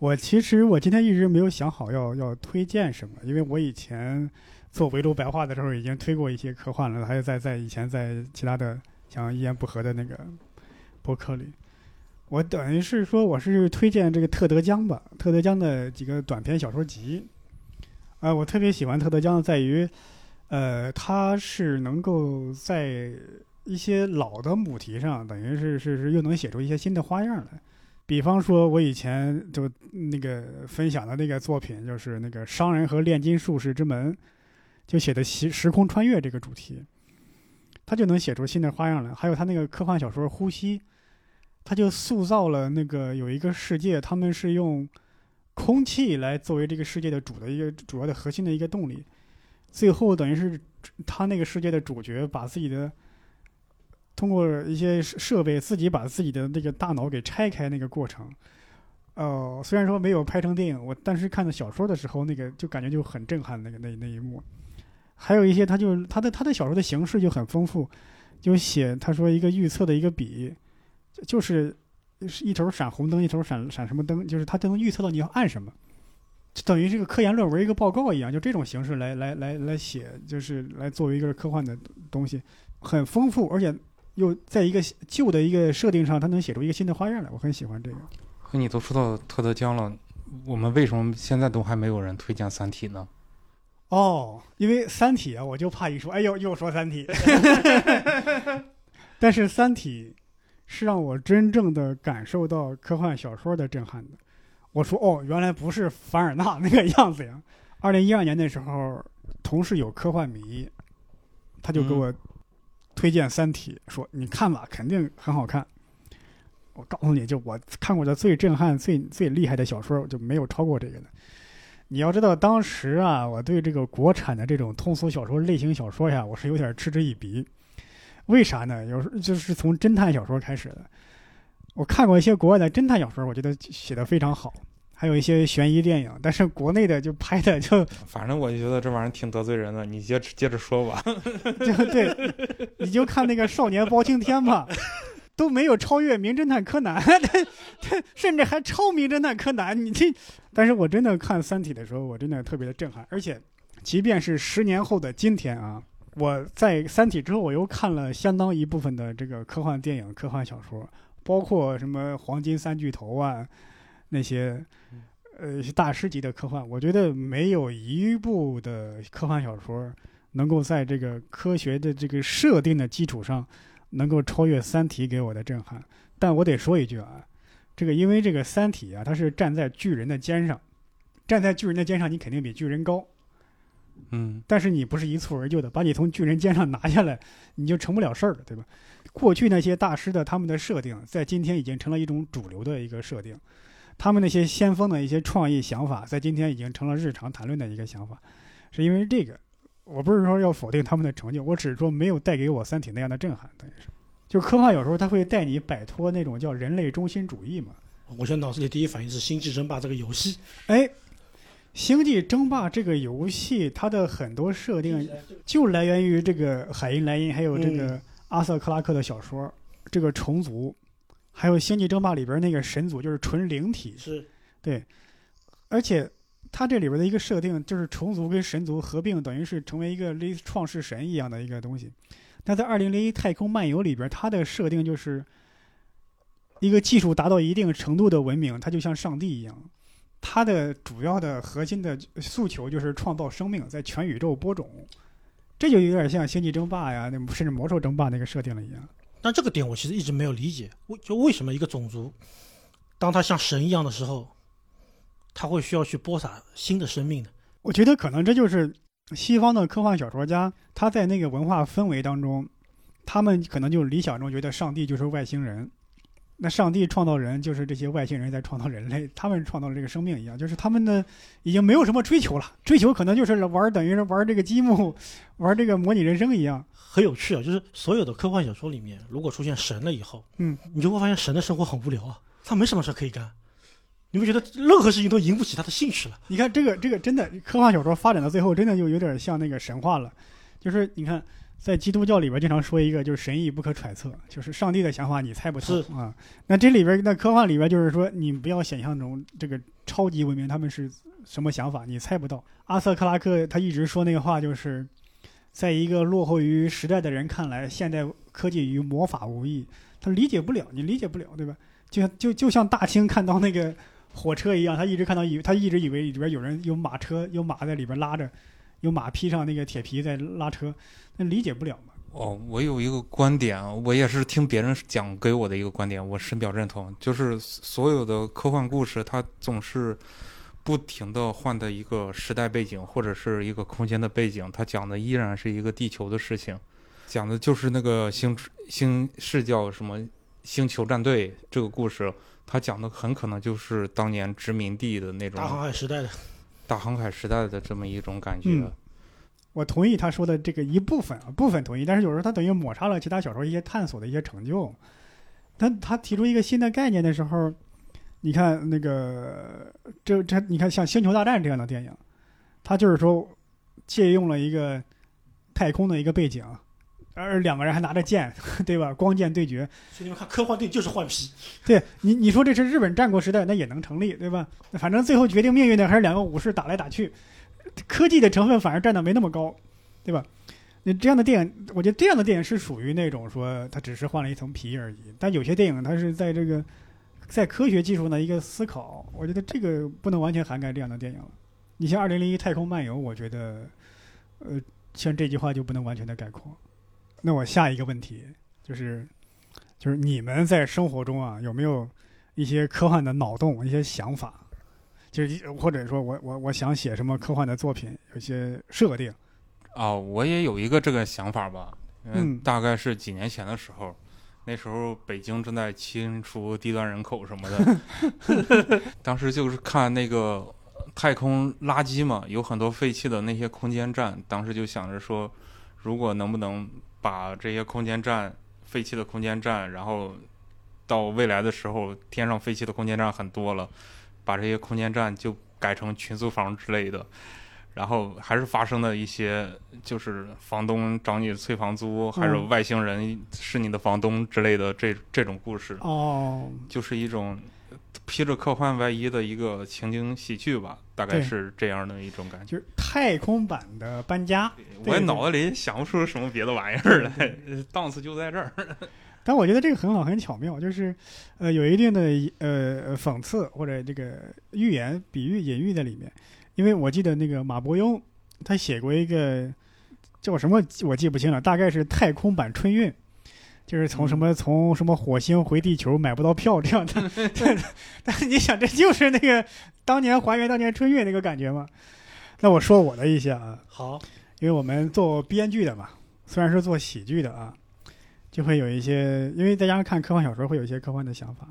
我其实我今天一直没有想好要要推荐什么，因为我以前做围炉白话的时候已经推过一些科幻了，还有在在以前在其他的像一言不合的那个博客里。我等于是说，我是推荐这个特德·江吧，特德·江的几个短篇小说集。啊、我特别喜欢特德·江在于，呃，他是能够在一些老的母题上，等于是是是又能写出一些新的花样来。比方说，我以前就那个分享的那个作品，就是那个《商人和炼金术士之门》，就写的时时空穿越这个主题，他就能写出新的花样来。还有他那个科幻小说《呼吸》，他就塑造了那个有一个世界，他们是用空气来作为这个世界的主的一个主要的核心的一个动力。最后等于是他那个世界的主角把自己的通过一些设备，自己把自己的那个大脑给拆开那个过程。呃，虽然说没有拍成电影，我但是看的小说的时候，那个就感觉就很震撼，那个那那一幕。还有一些，他就他的他的小说的形式就很丰富，就写他说一个预测的一个笔，就就是是一头闪红灯，一头闪闪什么灯，就是它就能预测到你要按什么，就等于这个科研论文一个报告一样，就这种形式来来来来写，就是来作为一个科幻的东西，很丰富，而且又在一个旧的一个设定上，它能写出一个新的花样来，我很喜欢这个。和你都说到特德·江了，我们为什么现在都还没有人推荐《三体》呢？哦，因为《三体》啊，我就怕一说，哎呦，又说《三体》，[LAUGHS] 但是《三体》是让我真正的感受到科幻小说的震撼的。我说，哦，原来不是凡尔纳那个 [LAUGHS] 样子呀。二零一二年那时候，同事有科幻迷，他就给我推荐《三体》，说你看吧，肯定很好看。我告诉你就我看过的最震撼、最最厉害的小说，就没有超过这个的。你要知道，当时啊，我对这个国产的这种通俗小说类型小说呀，我是有点嗤之以鼻。为啥呢？有时候就是从侦探小说开始的。我看过一些国外的侦探小说，我觉得写的非常好，还有一些悬疑电影，但是国内的就拍的就 [LAUGHS] 反正我就觉得这玩意儿挺得罪人的，你接着接着说吧。[LAUGHS] 就对，你就看那个《少年包青天》吧，[LAUGHS] 都没有超越《名侦探柯南》甚至还超《名侦探柯南》。你这，但是我真的看《三体》的时候，我真的特别的震撼。而且，即便是十年后的今天啊，我在《三体》之后，我又看了相当一部分的这个科幻电影、科幻小说，包括什么黄金三巨头啊，那些。呃，大师级的科幻，我觉得没有一部的科幻小说能够在这个科学的这个设定的基础上，能够超越《三体》给我的震撼。但我得说一句啊，这个因为这个《三体》啊，它是站在巨人的肩上，站在巨人的肩上，你肯定比巨人高。嗯但是你不是一蹴而就的，把你从巨人肩上拿下来，你就成不了事儿了，对吧？过去那些大师的他们的设定，在今天已经成了一种主流的一个设定，他们那些先锋的一些创意想法，在今天已经成了日常谈论的一个想法，是因为这个，我不是说要否定他们的成就，我只是说没有带给我《三体》那样的震撼，等于是，[LAUGHS] 就科幻有时候它会带你摆脱那种叫人类中心主义嘛，我现在脑子里第一反应是《星际争霸》这个游戏，哎。星际争霸这个游戏，它的很多设定就来源于这个海因莱因，还有这个阿瑟克拉克的小说，这个虫族，还有星际争霸里边那个神族，就是纯灵体，是对，而且它这里边的一个设定就是虫族跟神族合并，等于是成为一个类似创世神一样的一个东西。那在《二零零一太空漫游》里边，它的设定就是一个技术达到一定程度的文明，它就像上帝一样。它的主要的核心的诉求就是创造生命，在全宇宙播种，这就有点像《星际争霸》呀，那甚至《魔兽争霸》那个设定了一样。但这个点我其实一直没有理解，为就为什么一个种族，当他像神一样的时候，他会需要去播撒新的生命呢？我觉得可能这就是西方的科幻小说家他在那个文化氛围当中，他们可能就理想中觉得上帝就是外星人，那上帝创造人就是这些外星人在创造人类，他们创造了这个生命一样，就是他们的已经没有什么追求了，追求可能就是玩等于是玩这个积木，玩这个模拟人生一样。很有趣啊，就是所有的科幻小说里面，如果出现神了以后，嗯，你就会发现神的生活很无聊啊，他没什么事可以干，你会觉得任何事情都引不起他的兴趣了。你看这个这个真的科幻小说发展到最后，真的就有点像那个神话了，就是你看。在基督教里边，经常说一个就是神意不可揣测，就是上帝的想法你猜不透啊。那这里边那科幻里边就是说，你不要想象中这个超级文明他们是什么想法，你猜不到。阿瑟克拉克他一直说那个话，就是在一个落后于时代的人看来，现代科技与魔法无异，他理解不了，你理解不了，对吧？就像就就像大清看到那个火车一样，他一直看到以他一直以为里边有人有马车，有马在里边拉着。有马披上那个铁皮在拉车，那理解不了嘛？哦，我有一个观点，我也是听别人讲给我的一个观点，我深表认同，就是所有的科幻故事，它总是不停的换的一个时代背景或者是一个空间的背景，它讲的依然是一个地球的事情，讲的就是那个星星是叫什么星球战队这个故事，它讲的很可能就是当年殖民地的那种大航海时代的。大航海时代的这么一种感觉，我同意他说的这个一部分啊，部分同意，但是有时候他等于抹杀了其他小说一些探索的一些成就。他他提出一个新的概念的时候，你看那个这这，你看像《星球大战》这样的电影，他就是说借用了一个太空的一个背景，而两个人还拿着剑，[LAUGHS] 对吧？光剑对决。所以你们看科幻电影就是换皮。[LAUGHS] 对你你说这是日本战国时代，那也能成立，对吧？反正最后决定命运的还是两个武士打来打去，科技的成分反而占的没那么高，对吧？那这样的电影，我觉得这样的电影是属于那种说它只是换了一层皮而已。但有些电影它是在这个在科学技术的一个思考，我觉得这个不能完全涵盖这样的电影了。你像《二零零一太空漫游》，我觉得，呃，像这句话就不能完全的概括。那我下一个问题就是，就是你们在生活中啊，有没有一些科幻的脑洞、一些想法？就是或者说我我我想写什么科幻的作品，有些设定。啊，我也有一个这个想法吧，嗯大概是几年前的时候，那时候北京正在清除低端人口什么的，[LAUGHS] 当时就是看那个太空垃圾嘛，有很多废弃的那些空间站，当时就想着说，如果能不能把这些空间站废弃的空间站，然后到未来的时候，天上废弃的空间站很多了，把这些空间站就改成群租房之类的。然后还是发生的一些，就是房东找你催房租，还是嗯外星人是你的房东之类的这这种故事，哦，就是一种披着科幻外衣的一个情景喜剧吧，大概是这样的一种感觉。就是太空版的搬家。我也脑子里想不出什么别的玩意儿来，[LAUGHS] 档次就在这儿。[LAUGHS] 但我觉得这个很好，很巧妙，就是，呃，有一定的呃讽刺或者这个寓言、比喻、隐喻在里面。因为我记得那个马伯庸，他写过一个叫什么我记不清了，大概是太空版春运，就是从什么、从什么火星回地球买不到票这样的。[LAUGHS] [LAUGHS] 但是你想，这就是那个当年还原当年春运那个感觉嘛？那我说我的一些啊，好，因为我们做编剧的嘛，虽然是做喜剧的啊，就会有一些，因为大家看科幻小说会有一些科幻的想法。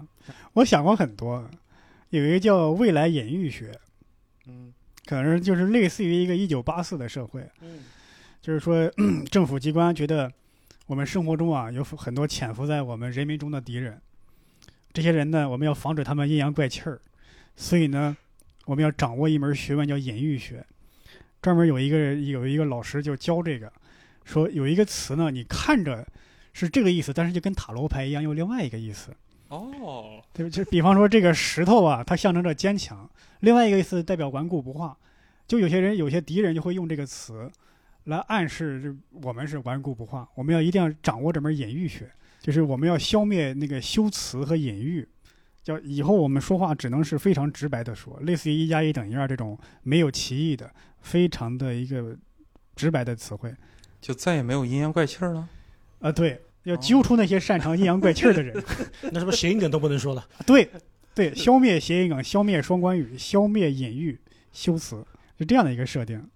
我想过很多，有一个叫未来隐喻学，嗯可能就是类似于一个一九八四的社会，嗯就是说 [CLEARS THROAT] 政府机关觉得我们生活中啊有很多潜伏在我们人民中的敌人，这些人呢，我们要防止他们阴阳怪气儿，所以呢，我们要掌握一门学问叫隐喻学，专门有一个有一个老师就教这个，说有一个词呢，你看着是这个意思，但是就跟塔罗牌一样，有另外一个意思。哦，对，就比方说这个石头啊，它象征着坚强；另外一个意思代表顽固不化。就有些人、有些敌人就会用这个词来暗示这我们是顽固不化。我们要一定要掌握这门隐喻学，就是我们要消灭那个修辞和隐喻。叫以后我们说话只能是非常直白的说，类似于一加一等于二这种没有歧义的，非常的一个直白的词汇。就再也没有阴阳怪气儿了。啊，对，要揪出那些擅长阴阳怪气儿的人。[LAUGHS] 那是不是谐音梗都不能说了？[LAUGHS] 对，对，消灭谐音梗，消灭双关语，消灭隐喻修辞，是这样的一个设定。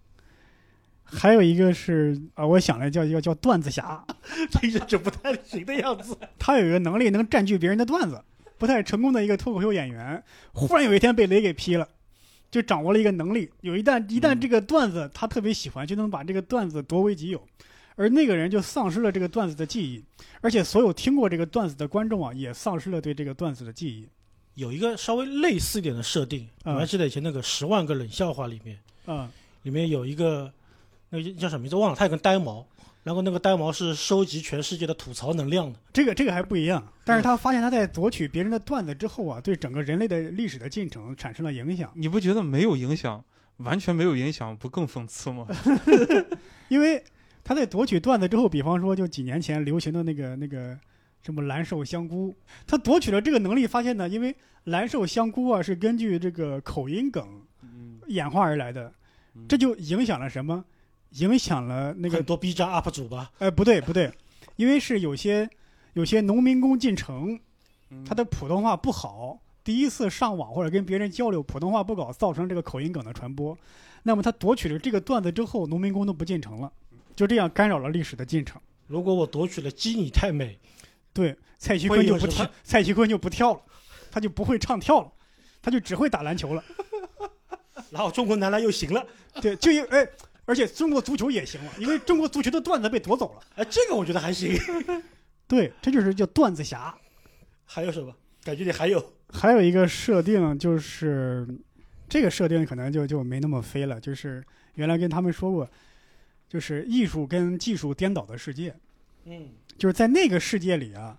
还有一个是啊、我想来叫叫叫段子侠，听 [LAUGHS] 着就不太行的样子。他有一个能力能占据别人的段子，不太成功的一个脱口秀演员，忽然有一天被雷给劈了，就掌握了一个能力。有一旦一旦嗯这个段子他特别喜欢，就能把这个段子夺为己有，而那个人就丧失了这个段子的记忆，而且所有听过这个段子的观众啊，也丧失了对这个段子的记忆。有一个稍微类似一点的设定，嗯我还记得以前那个《十万个冷笑话》里面，嗯，里面有一个那个叫什么名字忘了，他有个呆毛，然后那个呆毛是收集全世界的吐槽能量的。这个这个还不一样，但是他发现他在夺取别人的段子之后啊，对整个人类的历史的进程产生了影响。你不觉得没有影响，完全没有影响，不更讽刺吗？[LAUGHS] 因为他在夺取段子之后，比方说就几年前流行的那个那个什么蓝瘦香菇，他夺取了这个能力，发现呢，因为蓝瘦香菇啊是根据这个口音梗嗯，演化而来的，这就影响了什么？影响了那个很多 B 站 UP 主吧，呃不对不对，因为是有些有些农民工进城，嗯他的普通话不好，第一次上网或者跟别人交流普通话不搞，造成这个口音梗的传播。那么他夺取了这个段子之后，农民工都不进城了，就这样干扰了历史的进程。如果我夺取了“鸡你太美对，蔡徐坤就不跳蔡徐坤就不跳了，他就不会唱跳了，他就只会打篮球了。”，然后中国男篮又行了，对，就因哎，而且中国足球也行了，[LAUGHS] 因为中国足球的段子被夺走了。哎，这个我觉得还行。[LAUGHS] 对，这就是叫段子侠。还有什么？感觉里还有还有一个设定就是，这个设定可能就就没那么飞了，就是原来跟他们说过，就是艺术跟技术颠倒的世界，嗯，就是在那个世界里啊，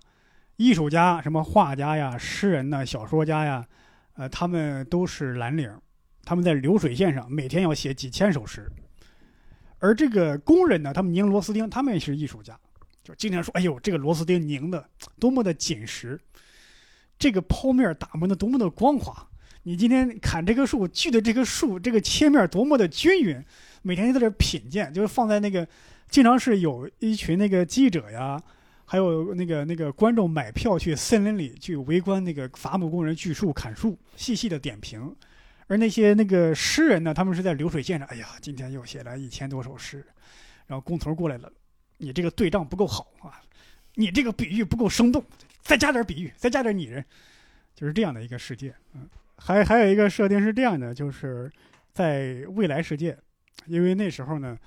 艺术家什么画家呀、诗人呐、小说家呀，呃，他们都是蓝领，他们在流水线上每天要写几千首诗，而这个工人呢，他们拧螺丝钉，他们也是艺术家，就经常说，哎呦，这个螺丝钉拧的多么的紧实，这个剖面打磨的多么的光滑。你今天砍这棵树，锯的这棵树，这个切面多么的均匀，每天就在这品鉴，就是放在那个，经常是有一群那个记者呀，还有那个那个观众买票去森林里去围观那个伐木工人锯树砍树，细细的点评。而那些那个诗人呢，他们是在流水线上，哎呀，今天又写了一千多首诗，然后工头过来了，你这个对仗不够好啊，你这个比喻不够生动，再加点比喻，再加点拟人，就是这样的一个世界。嗯，还还有一个设定是这样的，就是在未来世界，因为那时候呢，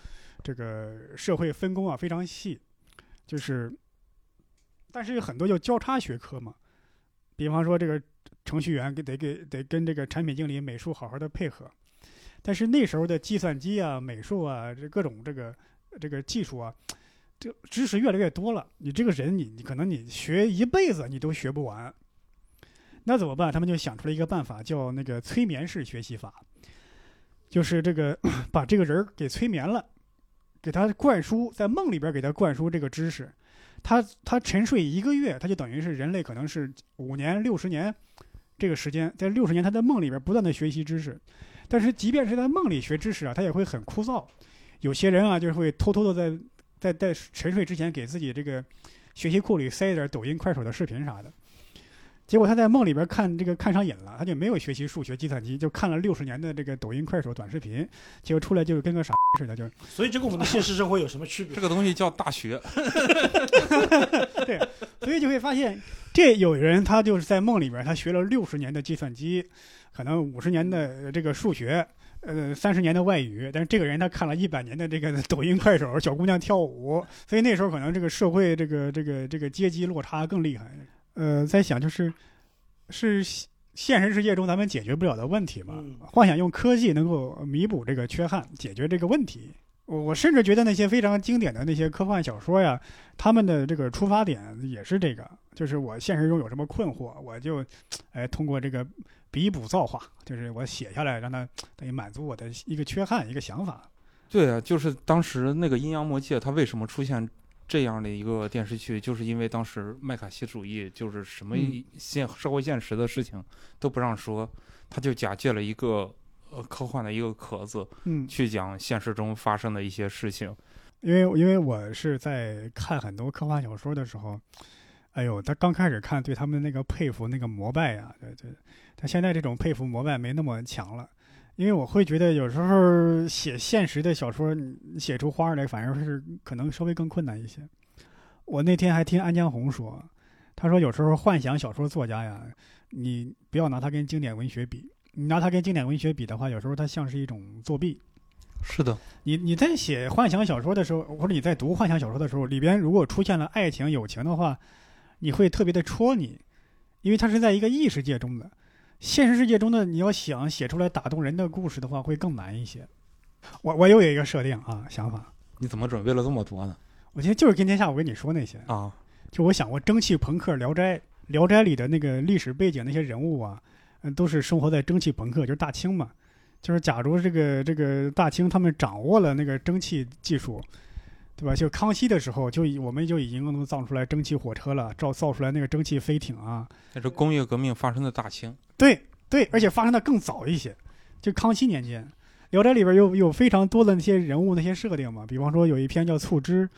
这个社会分工啊非常细，就是，但是有很多叫交叉学科嘛，比方说这个程序员得给得跟这个产品经理、美术好好的配合，但是那时候的计算机啊、美术啊，这各种这个这个技术啊，这知识越来越多了，你这个人你你可能你学一辈子你都学不完。那怎么办？他们就想出了一个办法，叫那个催眠式学习法，就是这个 [COUGHS] 把这个人给催眠了，给他灌输在梦里边给他灌输这个知识，他他沉睡一个月，他就等于是人类可能是五年六十年这个时间，在六十年他在梦里边不断的学习知识，但是即便是在梦里学知识啊，他也会很枯燥，有些人啊，就会偷偷的在在在沉睡之前给自己这个学习库里塞一点抖音、快手的视频啥的。结果他在梦里边看这个看上瘾了，他就没有学习数学、计算机，就看了六十年的这个抖音、快手短视频，结果出来就是跟个傻似的，就 [LAUGHS] 所以这跟我们的现实生活有什么区别这？个东西叫大学，对所以就会发现，这有人他就是在梦里边，他学了六十年的计算机，可能五十年的呃这个数学，呃三十年的外语，但是这个人他看了一百年的这个抖音、快手，小姑娘跳舞，所以那时候可能这个社会这个这个这个阶级落差更厉害。呃，在想就是是现实世界中咱们解决不了的问题嘛，嗯幻想用科技能够弥补这个缺憾，解决这个问题。我我甚至觉得那些非常经典的那些科幻小说呀，他们的这个出发点也是这个，就是我现实中有什么困惑，我就，哎，通过这个笔补造化，就是我写下来，让它等于满足我的一个缺憾，一个想法。对啊，就是当时那个《阴阳魔界》，它为什么出现这样的一个电视剧，就是因为当时麦卡锡主义就是什么嗯现社会现实的事情都不让说，他就假借了一个呃科幻的一个壳子，嗯，去讲现实中发生的一些事情。因为因为我是在看很多科幻小说的时候，哎呦，他刚开始看对他们那个佩服那个膜拜呀，对对，他现在这种佩服膜拜没那么强了，因为我会觉得有时候写现实的小说，写出花儿来反而是可能稍微更困难一些。我那天还听安江红说，他说有时候幻想小说作家呀，你不要拿他跟经典文学比，你拿他跟经典文学比的话，有时候他像是一种作弊。是的，你你在写幻想小说的时候，或者你在读幻想小说的时候，里边如果出现了爱情、友情的话，你会特别的戳你，因为它是在一个异世界中的，现实世界中的你要想写出来打动人的故事的话，会更难一些。我我又有一个设定啊想法，你怎么准备了这么多呢？我今天就是今天下午跟你说那些，啊，就我想过蒸汽朋克《聊斋》，《聊斋》里的那个历史背景那些人物啊，嗯，都是生活在蒸汽朋克，就是大清嘛。就是假如这个这个大清他们掌握了那个蒸汽技术，对吧？就康熙的时候，就已我们就已经能造出来蒸汽火车了，造造出来那个蒸汽飞艇啊。那是工业革命发生的大清。对对，而且发生的更早一些，就康熙年间，《聊斋》里边有有非常多的那些人物那些设定嘛，比方说有一篇叫醋汁，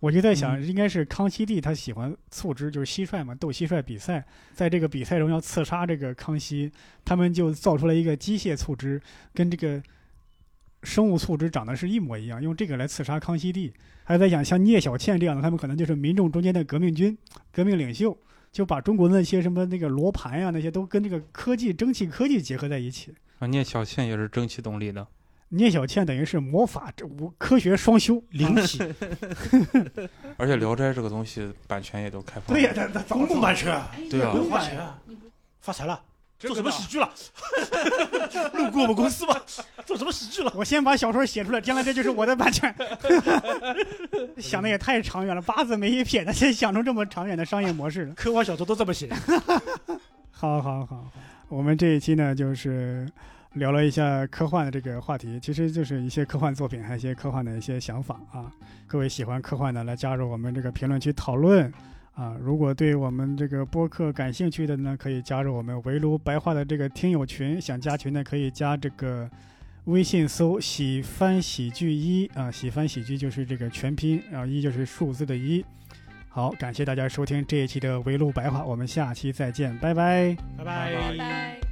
我就在想，应该是康熙帝他喜欢醋汁，就是蟋蟀嘛，斗蟋蟀比赛，在这个比赛中要刺杀这个康熙，他们就造出来一个机械醋汁，跟这个生物醋汁长得是一模一样，用这个来刺杀康熙帝。还在想像聂小倩这样的，他们可能就是民众中间的革命军、革命领袖。就把中国的那些什么那个罗盘呀、那些都跟这个科技、蒸汽科技结合在一起。啊，聂小倩也是蒸汽动力的。聂小倩等于是魔法这无科学双修，灵体，[LAUGHS] 而且《聊斋》这个东西版权也都开放。对呀、他他公共版权啊，对啊不用花钱啊，发财了。做什么喜剧了？[LAUGHS] 路过我们公司吧，做什么喜剧了？我先把小说写出来，将来这就是我的版权。[LAUGHS] 想的也太长远了，八字没一撇的，先想出这么长远的商业模式了。科幻小说都这么写，[LAUGHS] 好好好好，我们这一期呢，就是聊了一下科幻的这个话题，其实就是一些科幻作品，还有一些科幻的一些想法啊。各位喜欢科幻的，来加入我们这个评论区讨论啊。如果对我们这个播客感兴趣的呢，可以加入我们围炉白话的这个听友群，想加群的可以加这个。微信搜“喜翻喜剧一”啊，喜翻喜剧就是这个全拼，然后一就是数字的一。好，感谢大家收听这一期的围炉白话，我们下期再见，拜拜。拜拜拜拜。